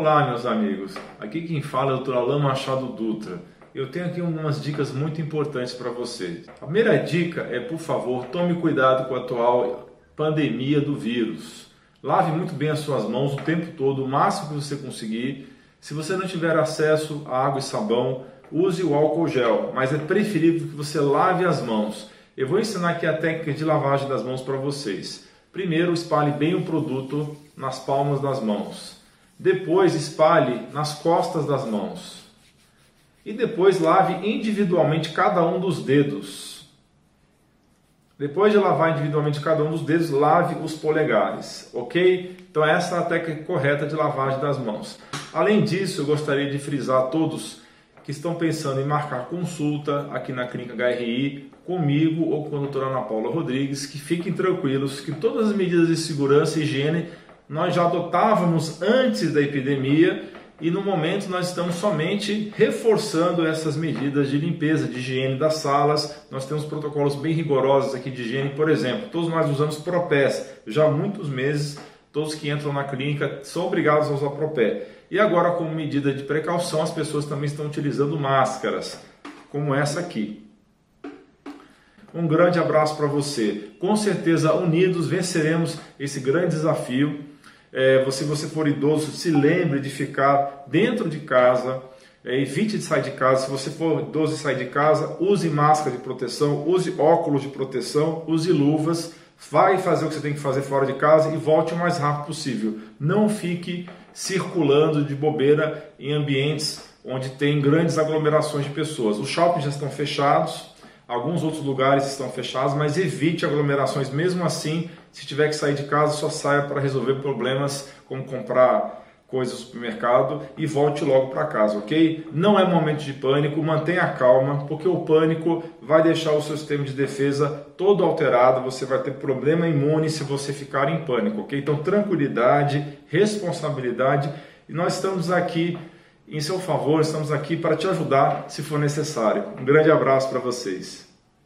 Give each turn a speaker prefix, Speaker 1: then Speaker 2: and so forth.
Speaker 1: Olá, meus amigos. Aqui quem fala é o Dr. Machado Dutra. Eu tenho aqui algumas dicas muito importantes para vocês. A primeira dica é, por favor, tome cuidado com a atual pandemia do vírus. Lave muito bem as suas mãos o tempo todo, o máximo que você conseguir. Se você não tiver acesso a água e sabão, use o álcool gel, mas é preferível que você lave as mãos. Eu vou ensinar aqui a técnica de lavagem das mãos para vocês. Primeiro, espalhe bem o produto nas palmas das mãos. Depois espalhe nas costas das mãos. E depois lave individualmente cada um dos dedos. Depois de lavar individualmente cada um dos dedos, lave os polegares, ok? Então essa é a técnica correta de lavagem das mãos. Além disso, eu gostaria de frisar a todos que estão pensando em marcar consulta aqui na Clínica HRI comigo ou com a doutora Ana Paula Rodrigues, que fiquem tranquilos que todas as medidas de segurança e higiene nós já adotávamos antes da epidemia e no momento nós estamos somente reforçando essas medidas de limpeza, de higiene das salas. Nós temos protocolos bem rigorosos aqui de higiene, por exemplo, todos nós usamos Propés já há muitos meses. Todos que entram na clínica são obrigados a usar Propé. E agora, como medida de precaução, as pessoas também estão utilizando máscaras, como essa aqui. Um grande abraço para você. Com certeza, unidos venceremos esse grande desafio é, se você for idoso, se lembre de ficar dentro de casa, é, evite de sair de casa. Se você for idoso e sair de casa, use máscara de proteção, use óculos de proteção, use luvas. Vai fazer o que você tem que fazer fora de casa e volte o mais rápido possível. Não fique circulando de bobeira em ambientes onde tem grandes aglomerações de pessoas. Os shoppings já estão fechados, Alguns outros lugares estão fechados, mas evite aglomerações. Mesmo assim, se tiver que sair de casa, só saia para resolver problemas como comprar coisas no supermercado e volte logo para casa, ok? Não é momento de pânico, mantenha calma, porque o pânico vai deixar o seu sistema de defesa todo alterado, você vai ter problema imune se você ficar em pânico, ok? Então, tranquilidade, responsabilidade e nós estamos aqui em seu favor, estamos aqui para te ajudar se for necessário. Um grande abraço para vocês.